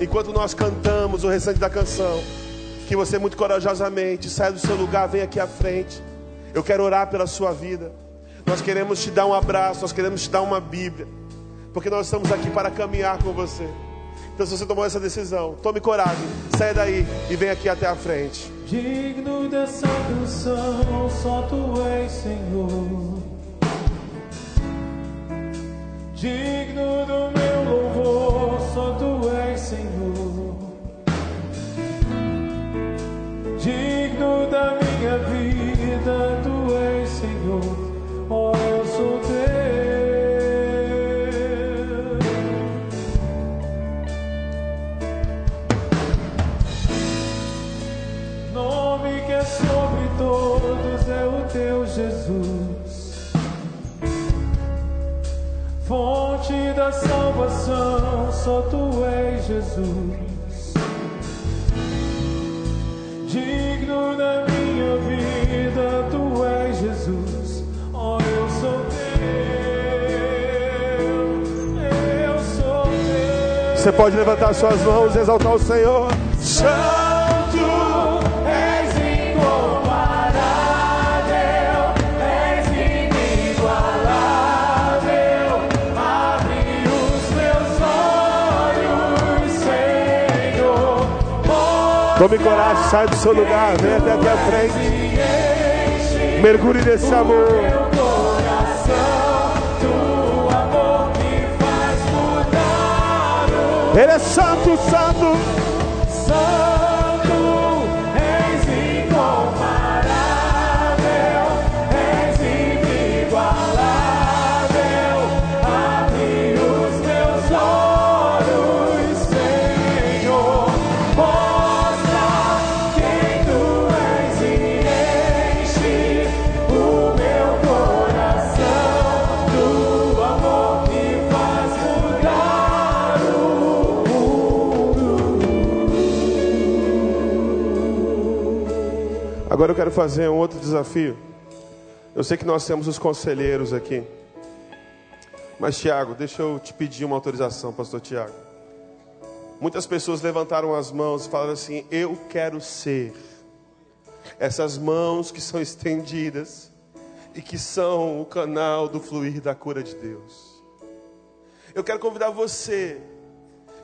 Enquanto nós cantamos o restante da canção, que você muito corajosamente saia do seu lugar, venha aqui à frente. Eu quero orar pela sua vida. Nós queremos te dar um abraço, nós queremos te dar uma Bíblia, porque nós estamos aqui para caminhar com você. Então, se você tomou essa decisão, tome coragem, saia daí e vem aqui até a frente. Digno dessa canção, só tu és Senhor. Digno do meu Jesus. Digno da minha vida, tu és Jesus. Oh, eu sou teu, eu sou teu. Você pode levantar suas mãos e exaltar o Senhor. Santo Tome coragem, sai do seu lugar, vem até aqui à frente. Mergulhe nesse amor. Ele é santo. Santo, quero fazer um outro desafio. Eu sei que nós temos os conselheiros aqui. Mas, Tiago, deixa eu te pedir uma autorização, pastor Tiago. Muitas pessoas levantaram as mãos e falaram assim: Eu quero ser. Essas mãos que são estendidas e que são o canal do fluir da cura de Deus. Eu quero convidar você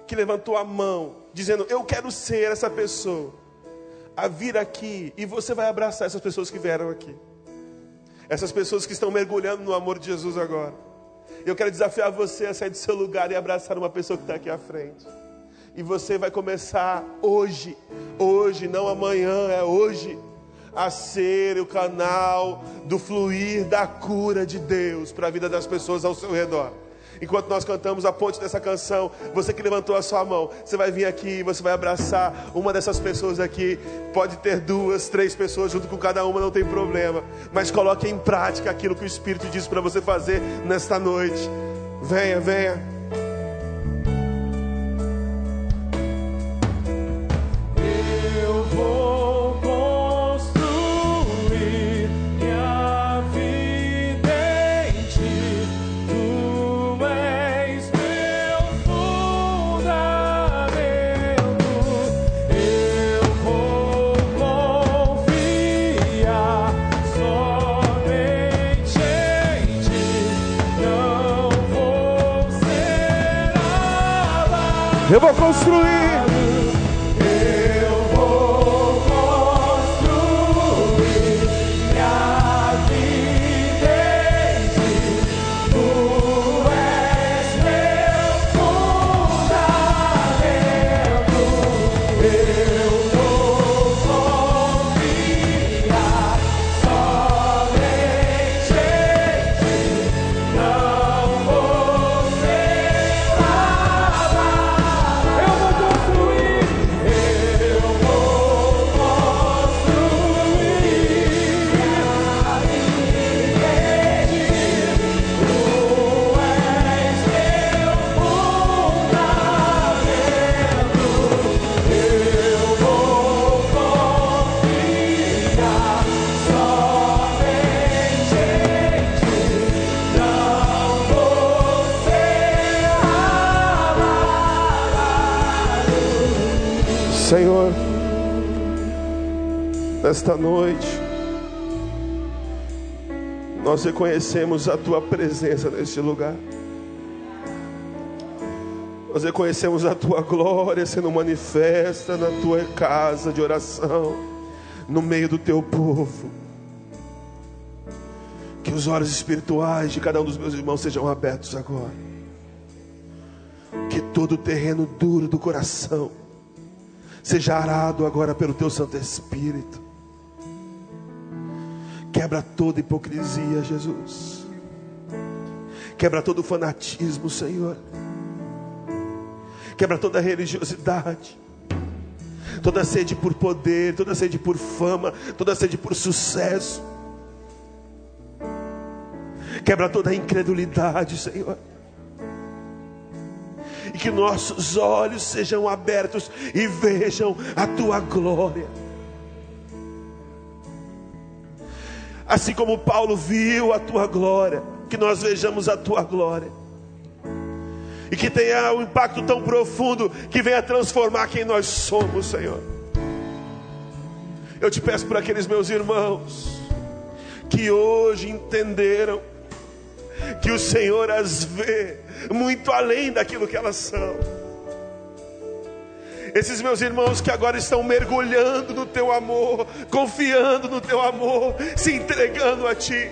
que levantou a mão, dizendo: Eu quero ser essa pessoa, a vir aqui e você vai abraçar essas pessoas que vieram aqui. Essas pessoas que estão mergulhando no amor de Jesus agora. Eu quero desafiar você a sair do seu lugar e abraçar uma pessoa que está aqui à frente. E você vai começar hoje, hoje, não amanhã, é hoje, a ser o canal do fluir da cura de Deus para a vida das pessoas ao seu redor. Enquanto nós cantamos a ponte dessa canção, você que levantou a sua mão, você vai vir aqui, você vai abraçar uma dessas pessoas aqui. Pode ter duas, três pessoas junto com cada uma, não tem problema. Mas coloque em prática aquilo que o Espírito diz para você fazer nesta noite. Venha, venha. Eu vou construir. Nesta noite, Nós reconhecemos a tua presença neste lugar. Nós reconhecemos a tua glória sendo manifesta na tua casa de oração, no meio do teu povo. Que os olhos espirituais de cada um dos meus irmãos sejam abertos agora. Que todo o terreno duro do coração seja arado agora pelo teu Santo Espírito. Quebra toda hipocrisia, Jesus. Quebra todo fanatismo, Senhor. Quebra toda religiosidade. Toda sede por poder, toda sede por fama, toda sede por sucesso. Quebra toda incredulidade, Senhor e que nossos olhos sejam abertos e vejam a tua glória. Assim como Paulo viu a tua glória, que nós vejamos a tua glória. E que tenha um impacto tão profundo que venha transformar quem nós somos, Senhor. Eu te peço por aqueles meus irmãos que hoje entenderam que o Senhor as vê muito além daquilo que elas são. Esses meus irmãos que agora estão mergulhando no teu amor, confiando no teu amor, se entregando a ti.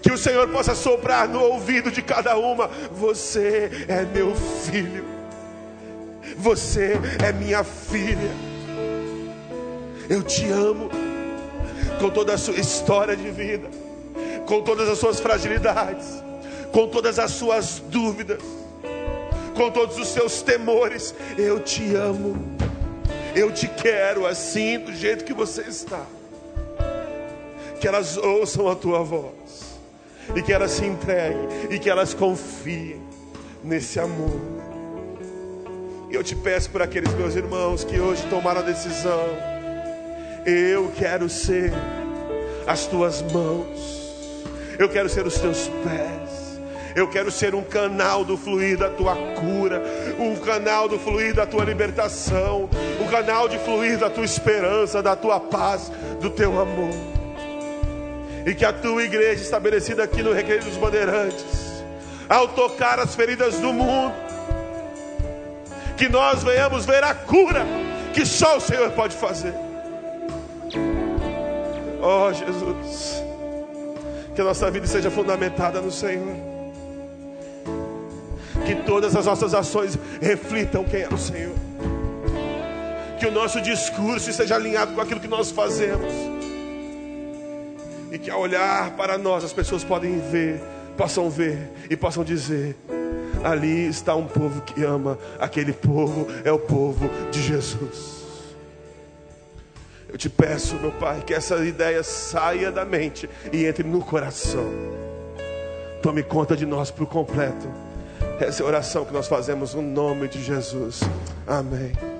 Que o Senhor possa soprar no ouvido de cada uma: Você é meu filho, você é minha filha. Eu te amo com toda a sua história de vida, com todas as suas fragilidades com todas as suas dúvidas, com todos os seus temores. Eu te amo, eu te quero assim, do jeito que você está. Que elas ouçam a tua voz, e que elas se entreguem, e que elas confiem nesse amor. E eu te peço por aqueles meus irmãos que hoje tomaram a decisão. Eu quero ser as tuas mãos, eu quero ser os teus pés. Eu quero ser um canal do fluir da tua cura, um canal do fluir da tua libertação, um canal de fluir da tua esperança, da tua paz, do teu amor. E que a tua igreja estabelecida aqui no Recreio dos Bandeirantes, ao tocar as feridas do mundo, que nós venhamos ver a cura que só o Senhor pode fazer. Oh Jesus, que a nossa vida seja fundamentada no Senhor que todas as nossas ações reflitam quem é o Senhor. Que o nosso discurso esteja alinhado com aquilo que nós fazemos. E que ao olhar para nós as pessoas podem ver, possam ver e possam dizer: ali está um povo que ama, aquele povo é o povo de Jesus. Eu te peço, meu Pai, que essa ideia saia da mente e entre no coração. Tome conta de nós por completo. Essa é a oração que nós fazemos no nome de Jesus. Amém.